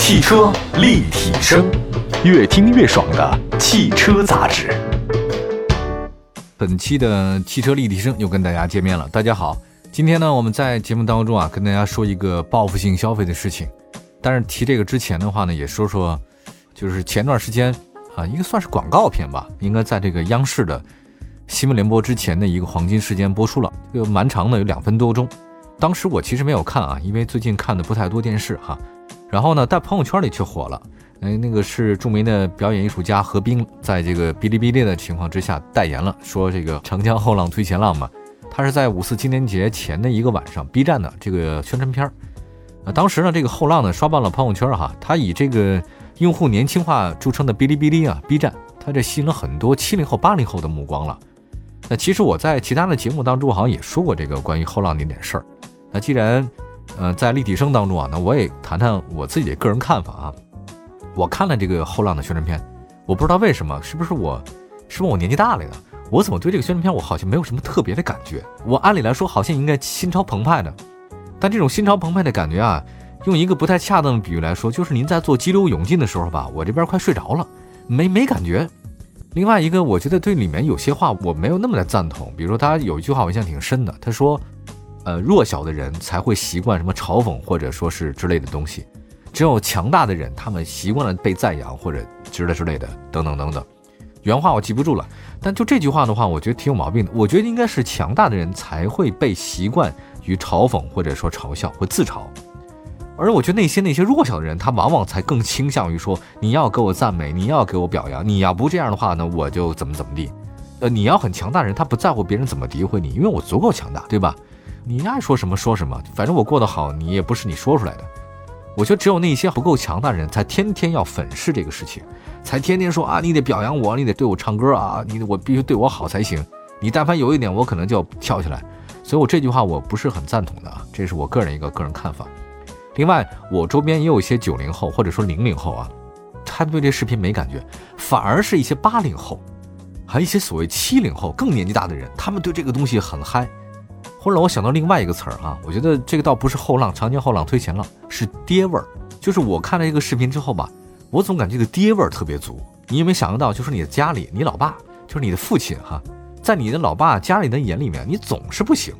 汽车立体声，越听越爽的汽车杂志。本期的汽车立体声又跟大家见面了。大家好，今天呢，我们在节目当中啊，跟大家说一个报复性消费的事情。但是提这个之前的话呢，也说说，就是前段时间啊，应该算是广告片吧，应该在这个央视的新闻联播之前的一个黄金时间播出了，这个蛮长的，有两分多钟。当时我其实没有看啊，因为最近看的不太多电视哈。然后呢，在朋友圈里却火了。哎，那个是著名的表演艺术家何冰，在这个哔哩哔哩的情况之下代言了，说这个长江后浪推前浪嘛。他是在五四青年节前的一个晚上，B 站的这个宣传片儿。啊，当时呢，这个后浪呢刷爆了朋友圈哈。他以这个用户年轻化著称的哔哩哔哩啊，B 站，他这吸引了很多七零后、八零后的目光了。那其实我在其他的节目当中好像也说过这个关于后浪那点事儿。那既然，呃，在立体声当中啊，那我也谈谈我自己的个人看法啊。我看了这个后浪的宣传片，我不知道为什么，是不是我，是不是我年纪大了呀？我怎么对这个宣传片我好像没有什么特别的感觉？我按理来说好像应该心潮澎湃的，但这种心潮澎湃的感觉啊，用一个不太恰当的比喻来说，就是您在做激流勇进的时候吧，我这边快睡着了，没没感觉。另外一个，我觉得对里面有些话我没有那么的赞同，比如说他有一句话我印象挺深的，他说。呃，弱小的人才会习惯什么嘲讽或者说是之类的东西，只有强大的人，他们习惯了被赞扬或者之类之类的等等等等。原话我记不住了，但就这句话的话，我觉得挺有毛病的。我觉得应该是强大的人才会被习惯于嘲讽或者说嘲笑或自嘲，而我觉得那些那些弱小的人，他往往才更倾向于说你要给我赞美，你要给我表扬，你要不这样的话呢，我就怎么怎么地。呃，你要很强大的人，他不在乎别人怎么诋毁你，因为我足够强大，对吧？你爱说什么说什么，反正我过得好，你也不是你说出来的。我觉得只有那些不够强大的人，才天天要粉饰这个事情，才天天说啊，你得表扬我，你得对我唱歌啊，你我必须对我好才行。你但凡有一点，我可能就要跳起来。所以我这句话我不是很赞同的啊，这是我个人一个个人看法。另外，我周边也有一些九零后或者说零零后啊，他对这视频没感觉，反而是一些八零后，还有一些所谓七零后更年纪大的人，他们对这个东西很嗨。后来我想到另外一个词儿哈，我觉得这个倒不是后浪，长江后浪推前浪，是爹味儿。就是我看了一个视频之后吧，我总感觉这个爹味儿特别足。你有没有想得到，就是你的家里，你老爸，就是你的父亲哈，在你的老爸家里的眼里面，你总是不行，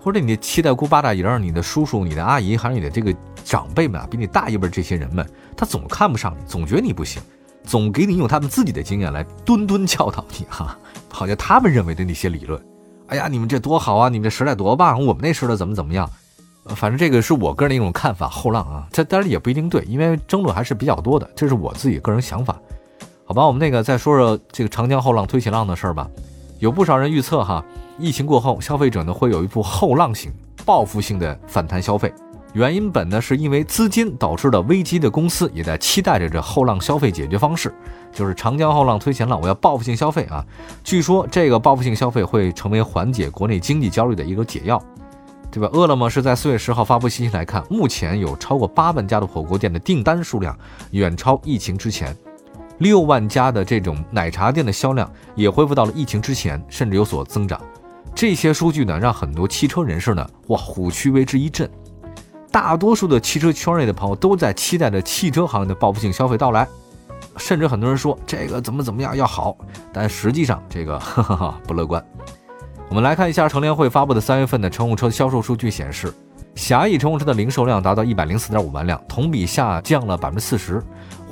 或者你的七大姑八大姨、你的叔叔、你的阿姨，还有你的这个长辈们啊，比你大一辈这些人们，他总看不上你，总觉得你不行，总给你用他们自己的经验来敦敦教导你哈，好像他们认为的那些理论。哎呀，你们这多好啊！你们这时代多棒！我们那时的怎么怎么样？反正这个是我个人的一种看法。后浪啊，这当然也不一定对，因为争论还是比较多的。这是我自己个人想法。好吧，我们那个再说说这个长江后浪推前浪的事儿吧。有不少人预测哈，疫情过后，消费者呢会有一波后浪型、报复性的反弹消费。原因本呢是因为资金导致的危机的公司也在期待着这后浪消费解决方式，就是长江后浪推前浪，我要报复性消费啊！据说这个报复性消费会成为缓解国内经济焦虑的一个解药，对吧？饿了么是在四月十号发布信息来看，目前有超过八万家的火锅店的订单数量远超疫情之前，六万家的这种奶茶店的销量也恢复到了疫情之前，甚至有所增长。这些数据呢，让很多汽车人士呢，哇，虎躯为之一振。大多数的汽车圈内的朋友都在期待着汽车行业的报复性消费到来，甚至很多人说这个怎么怎么样要好，但实际上这个哈哈哈不乐观。我们来看一下乘联会发布的三月份的乘用车销售数据显示，狭义乘用车的零售量达到一百零四点五万辆，同比下降了百分之四十，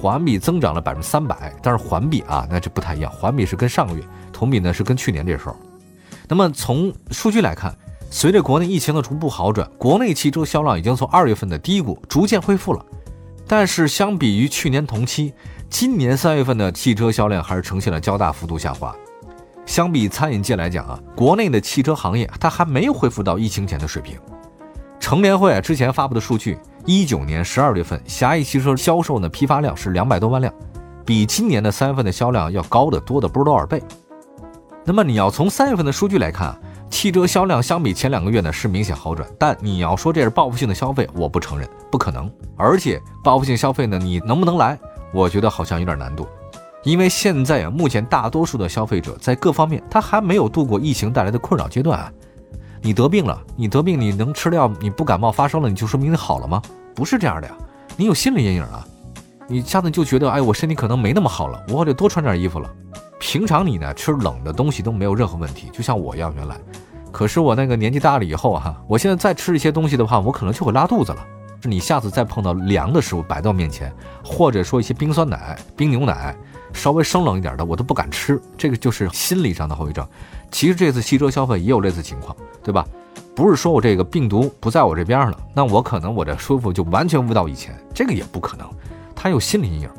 环比增长了百分之三百。但是环比啊，那这不太一样，环比是跟上个月，同比呢是跟去年这时候。那么从数据来看。随着国内疫情的逐步好转，国内汽车销量已经从二月份的低谷逐渐恢复了。但是，相比于去年同期，今年三月份的汽车销量还是呈现了较大幅度下滑。相比餐饮界来讲啊，国内的汽车行业它还没有恢复到疫情前的水平。成联会啊之前发布的数据，一九年十二月份狭义汽车销售呢批发量是两百多万辆，比今年的三月份的销量要高得多的不知道多少倍。那么你要从三月份的数据来看啊。汽车销量相比前两个月呢是明显好转，但你要说这是报复性的消费，我不承认，不可能。而且报复性消费呢，你能不能来？我觉得好像有点难度，因为现在啊，目前大多数的消费者在各方面他还没有度过疫情带来的困扰阶段啊。你得病了，你得病你能吃药，你不感冒发烧了，你就说明你好了吗？不是这样的呀，你有心理阴影啊。你下次就觉得，哎，我身体可能没那么好了，我得多穿点衣服了。平常你呢吃冷的东西都没有任何问题，就像我一样原来。可是我那个年纪大了以后啊，我现在再吃一些东西的话，我可能就会拉肚子了。是你下次再碰到凉的食物摆到面前，或者说一些冰酸奶、冰牛奶，稍微生冷一点的，我都不敢吃。这个就是心理上的后遗症。其实这次汽车消费也有类似情况，对吧？不是说我这个病毒不在我这边了，那我可能我的舒服就完全不到以前，这个也不可能。它有心理阴影，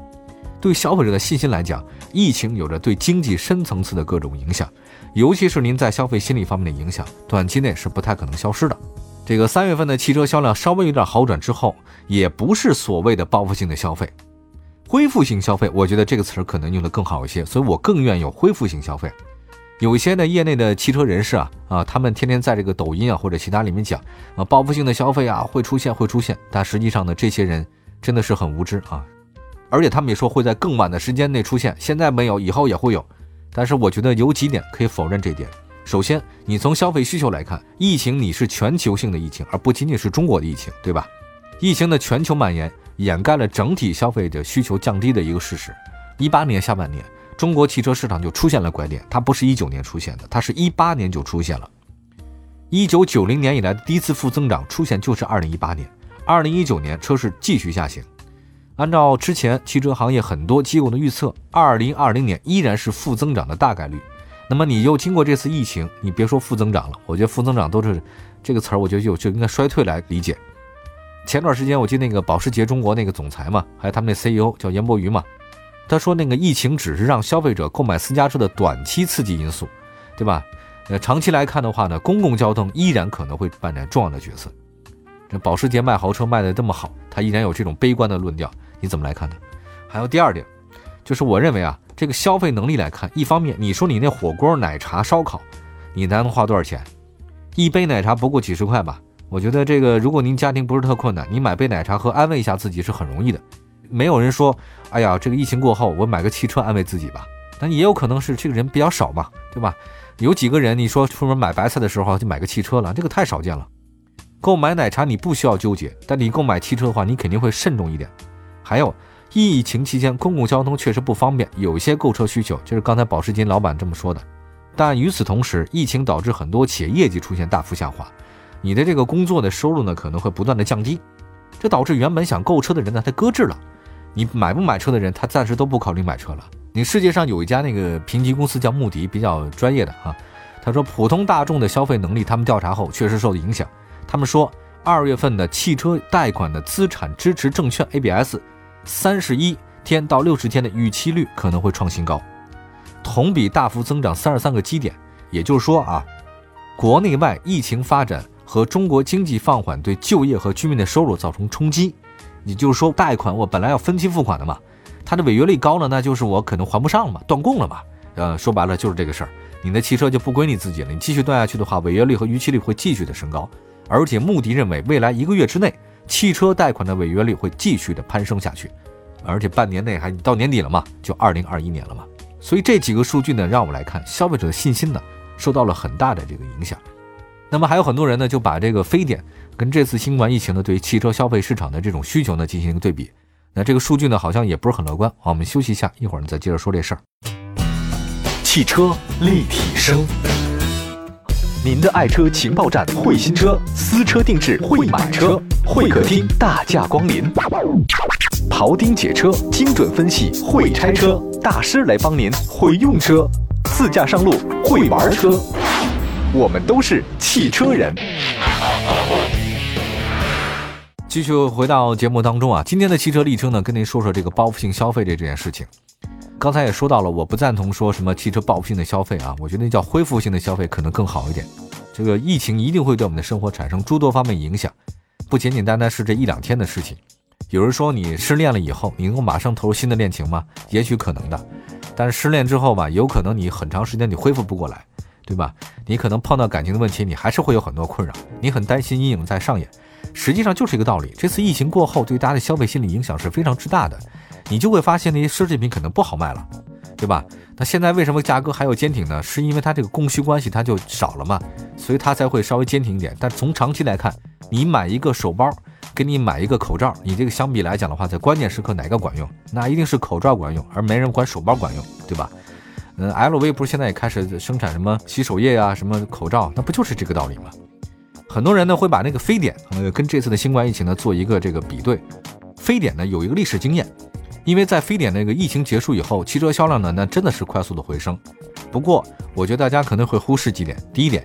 对消费者的信心来讲，疫情有着对经济深层次的各种影响，尤其是您在消费心理方面的影响，短期内是不太可能消失的。这个三月份的汽车销量稍微有点好转之后，也不是所谓的报复性的消费，恢复性消费，我觉得这个词儿可能用的更好一些，所以我更愿意有恢复性消费。有一些呢业内的汽车人士啊啊，他们天天在这个抖音啊或者其他里面讲啊，报复性的消费啊会出现会出现，但实际上呢，这些人。真的是很无知啊！而且他们也说会在更晚的时间内出现，现在没有，以后也会有。但是我觉得有几点可以否认这点。首先，你从消费需求来看，疫情你是全球性的疫情，而不仅仅是中国的疫情，对吧？疫情的全球蔓延掩盖了整体消费者需求降低的一个事实。一八年下半年，中国汽车市场就出现了拐点，它不是一九年出现的，它是一八年就出现了。一九九零年以来的第一次负增长出现就是二零一八年。二零一九年车市继续下行，按照之前汽车行业很多机构的预测，二零二零年依然是负增长的大概率。那么你又经过这次疫情，你别说负增长了，我觉得负增长都是这个词儿，我觉得就就应该衰退来理解。前段时间我记得那个保时捷中国那个总裁嘛，还有他们那 CEO 叫严伯瑜嘛，他说那个疫情只是让消费者购买私家车的短期刺激因素，对吧？呃，长期来看的话呢，公共交通依然可能会扮演重要的角色。这保时捷卖豪车卖的这么好，他依然有这种悲观的论调，你怎么来看呢？还有第二点，就是我认为啊，这个消费能力来看，一方面你说你那火锅、奶茶、烧烤，你能花多少钱？一杯奶茶不过几十块吧。我觉得这个，如果您家庭不是特困难，你买杯奶茶喝，安慰一下自己是很容易的。没有人说，哎呀，这个疫情过后，我买个汽车安慰自己吧。但也有可能是这个人比较少嘛，对吧？有几个人你说出门买白菜的时候就买个汽车了，这个太少见了。购买奶茶你不需要纠结，但你购买汽车的话，你肯定会慎重一点。还有，疫情期间公共交通确实不方便，有一些购车需求，就是刚才保时捷老板这么说的。但与此同时，疫情导致很多企业业绩出现大幅下滑，你的这个工作的收入呢可能会不断的降低，这导致原本想购车的人呢他搁置了。你买不买车的人，他暂时都不考虑买车了。你世界上有一家那个评级公司叫穆迪，比较专业的啊，他说普通大众的消费能力，他们调查后确实受影响。他们说，二月份的汽车贷款的资产支持证券 ABS，三十一天到六十天的逾期率可能会创新高，同比大幅增长三十三个基点。也就是说啊，国内外疫情发展和中国经济放缓对就业和居民的收入造成冲击。也就是说，贷款我本来要分期付款的嘛，它的违约率高了，那就是我可能还不上了嘛，断供了嘛。呃，说白了就是这个事儿，你的汽车就不归你自己了。你继续断下去的话，违约率和逾期率会继续的升高。而且，穆迪认为，未来一个月之内，汽车贷款的违约率会继续的攀升下去，而且半年内还到年底了嘛，就二零二一年了嘛。所以这几个数据呢，让我们来看消费者的信心呢，受到了很大的这个影响。那么还有很多人呢，就把这个非典跟这次新冠疫情呢，对于汽车消费市场的这种需求呢，进行一个对比。那这个数据呢，好像也不是很乐观。好，我们休息一下，一会儿呢再接着说这事儿。汽车立体声。您的爱车情报站，会新车，私车定制，会买车，会客厅大驾光临，庖丁解车，精准分析，会拆车大师来帮您，会用车，自驾上路，会玩车，我们都是汽车人。继续回到节目当中啊，今天的汽车历程呢，跟您说说这个报复性消费这这件事情。刚才也说到了，我不赞同说什么汽车报复性的消费啊，我觉得那叫恢复性的消费可能更好一点。这个疫情一定会对我们的生活产生诸多方面影响，不仅仅单单是这一两天的事情。有人说你失恋了以后，你能够马上投入新的恋情吗？也许可能的，但是失恋之后吧，有可能你很长时间你恢复不过来，对吧？你可能碰到感情的问题，你还是会有很多困扰，你很担心阴影在上演。实际上就是一个道理，这次疫情过后，对大家的消费心理影响是非常之大的。你就会发现那些奢侈品可能不好卖了，对吧？那现在为什么价格还要坚挺呢？是因为它这个供需关系它就少了嘛，所以它才会稍微坚挺一点。但从长期来看，你买一个手包，跟你买一个口罩，你这个相比来讲的话，在关键时刻哪个管用？那一定是口罩管用，而没人管手包管用，对吧？嗯，LV 不是现在也开始生产什么洗手液啊，什么口罩，那不就是这个道理吗？很多人呢会把那个非典呃跟这次的新冠疫情呢做一个这个比对，非典呢有一个历史经验。因为在非典那个疫情结束以后，汽车销量呢，那真的是快速的回升。不过，我觉得大家可能会忽视几点。第一点，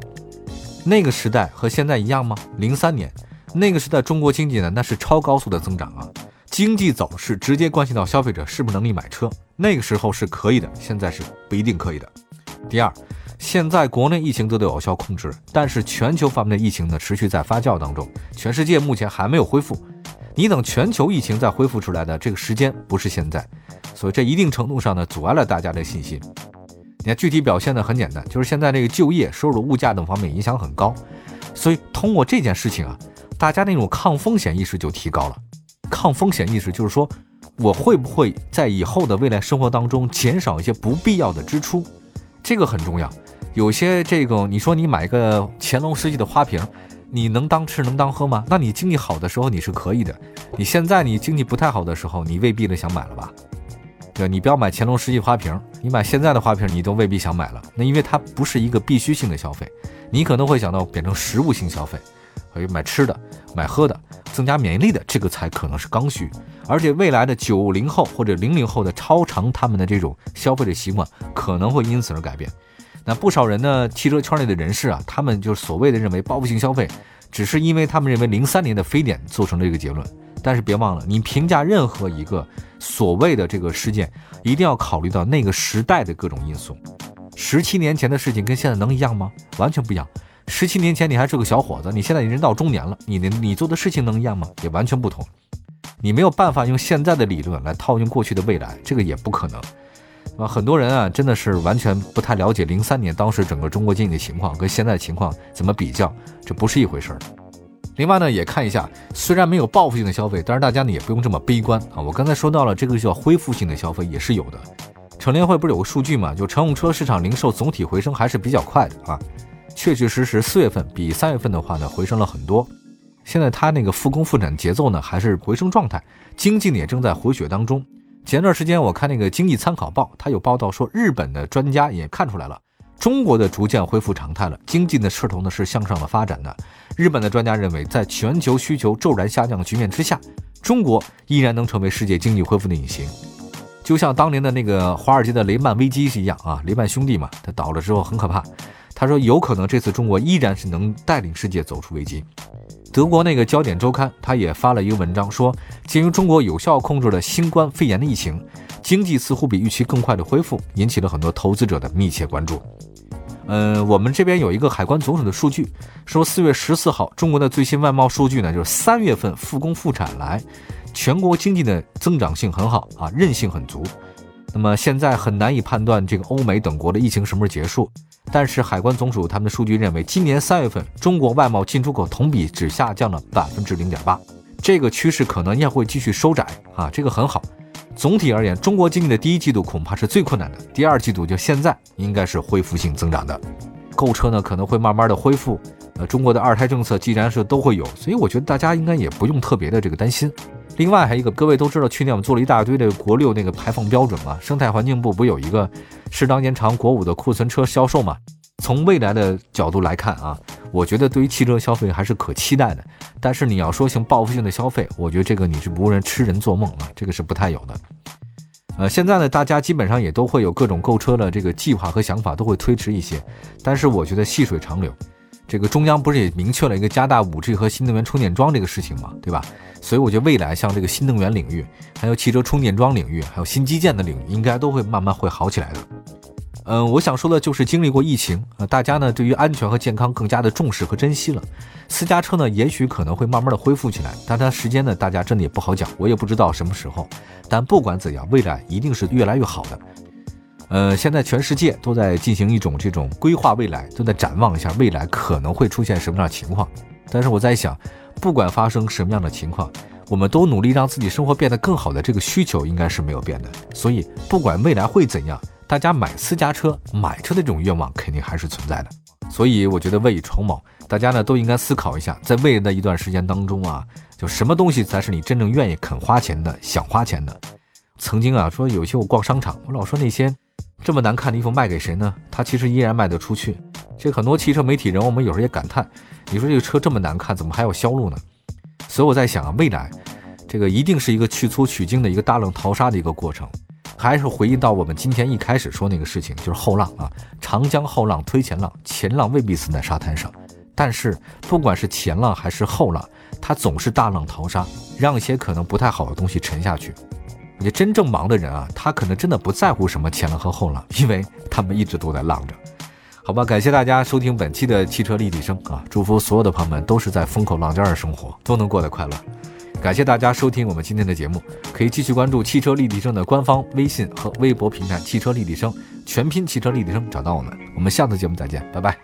那个时代和现在一样吗？零三年那个时代，中国经济呢，那是超高速的增长啊，经济走势直接关系到消费者是不是能力买车。那个时候是可以的，现在是不一定可以的。第二，现在国内疫情得到有效控制，但是全球方面的疫情呢，持续在发酵当中，全世界目前还没有恢复。你等全球疫情再恢复出来的这个时间不是现在，所以这一定程度上呢阻碍了大家的信心。你看具体表现呢很简单，就是现在这个就业、收入、物价等方面影响很高，所以通过这件事情啊，大家那种抗风险意识就提高了。抗风险意识就是说，我会不会在以后的未来生活当中减少一些不必要的支出，这个很重要。有些这个你说你买个乾隆时期的花瓶。你能当吃能当喝吗？那你经济好的时候你是可以的，你现在你经济不太好的时候，你未必的想买了吧？对，你不要买乾隆时期花瓶，你买现在的花瓶，你都未必想买了。那因为它不是一个必须性的消费，你可能会想到变成食物性消费，可以买吃的、买喝的，增加免疫力的，这个才可能是刚需。而且未来的九零后或者零零后的超长，他们的这种消费的习惯可能会因此而改变。那不少人呢，汽车圈内的人士啊，他们就所谓的认为报复性消费，只是因为他们认为零三年的非典做成了这个结论。但是别忘了，你评价任何一个所谓的这个事件，一定要考虑到那个时代的各种因素。十七年前的事情跟现在能一样吗？完全不一样。十七年前你还是个小伙子，你现在人到中年了，你你做的事情能一样吗？也完全不同。你没有办法用现在的理论来套用过去的未来，这个也不可能。啊，很多人啊，真的是完全不太了解零三年当时整个中国经济的情况跟现在情况怎么比较，这不是一回事儿。另外呢，也看一下，虽然没有报复性的消费，但是大家呢也不用这么悲观啊。我刚才说到了这个叫恢复性的消费也是有的。乘联会不是有个数据嘛，就乘用车市场零售总体回升还是比较快的啊，确确实实四月份比三月份的话呢回升了很多。现在它那个复工复产节奏呢还是回升状态，经济呢也正在回血当中。前段时间我看那个《经济参考报》，它有报道说，日本的专家也看出来了，中国的逐渐恢复常态了，经济的势头呢是向上的发展的。日本的专家认为，在全球需求骤然下降的局面之下，中国依然能成为世界经济恢复的引擎。就像当年的那个华尔街的雷曼危机是一样啊，雷曼兄弟嘛，他倒了之后很可怕。他说，有可能这次中国依然是能带领世界走出危机。德国那个焦点周刊，他也发了一个文章，说鉴于中国有效控制了新冠肺炎的疫情，经济似乎比预期更快的恢复，引起了很多投资者的密切关注。嗯，我们这边有一个海关总署的数据，说四月十四号中国的最新外贸数据呢，就是三月份复工复产来，全国经济的增长性很好啊，韧性很足。那么现在很难以判断这个欧美等国的疫情什么时候结束。但是海关总署他们的数据认为，今年三月份中国外贸进出口同比只下降了百分之零点八，这个趋势可能也会继续收窄啊，这个很好。总体而言，中国经济的第一季度恐怕是最困难的，第二季度就现在应该是恢复性增长的，购车呢可能会慢慢的恢复。呃，中国的二胎政策既然是都会有，所以我觉得大家应该也不用特别的这个担心。另外还有一个，各位都知道，去年我们做了一大堆的国六那个排放标准嘛，生态环境部不有一个适当延长国五的库存车销售嘛？从未来的角度来看啊，我觉得对于汽车消费还是可期待的。但是你要说像报复性的消费，我觉得这个你是无人痴人做梦啊，这个是不太有的。呃，现在呢，大家基本上也都会有各种购车的这个计划和想法，都会推迟一些。但是我觉得细水长流。这个中央不是也明确了一个加大五 G 和新能源充电桩这个事情嘛，对吧？所以我觉得未来像这个新能源领域，还有汽车充电桩领域，还有新基建的领域，应该都会慢慢会好起来的。嗯，我想说的就是经历过疫情啊，大家呢对于安全和健康更加的重视和珍惜了。私家车呢也许可能会慢慢的恢复起来，但它时间呢大家真的也不好讲，我也不知道什么时候。但不管怎样，未来一定是越来越好的。呃，现在全世界都在进行一种这种规划未来，都在展望一下未来可能会出现什么样的情况。但是我在想，不管发生什么样的情况，我们都努力让自己生活变得更好的这个需求应该是没有变的。所以不管未来会怎样，大家买私家车、买车的这种愿望肯定还是存在的。所以我觉得未雨绸缪，大家呢都应该思考一下，在未来的一段时间当中啊，就什么东西才是你真正愿意肯花钱的、想花钱的。曾经啊说有些我逛商场，我老说那些这么难看的衣服卖给谁呢？它其实依然卖得出去。这很多汽车媒体人，我们有时候也感叹，你说这个车这么难看，怎么还有销路呢？所以我在想啊，未来这个一定是一个去粗取精的一个大浪淘沙的一个过程。还是回忆到我们今天一开始说那个事情，就是后浪啊，长江后浪推前浪，前浪未必死在沙滩上。但是不管是前浪还是后浪，它总是大浪淘沙，让一些可能不太好的东西沉下去。你真正忙的人啊，他可能真的不在乎什么前浪和后浪，因为他们一直都在浪着。好吧，感谢大家收听本期的汽车立体声啊！祝福所有的朋友们都是在风口浪尖儿生活，都能过得快乐。感谢大家收听我们今天的节目，可以继续关注汽车立体声的官方微信和微博平台“汽车立体声”，全拼“汽车立体声”找到我们。我们下次节目再见，拜拜。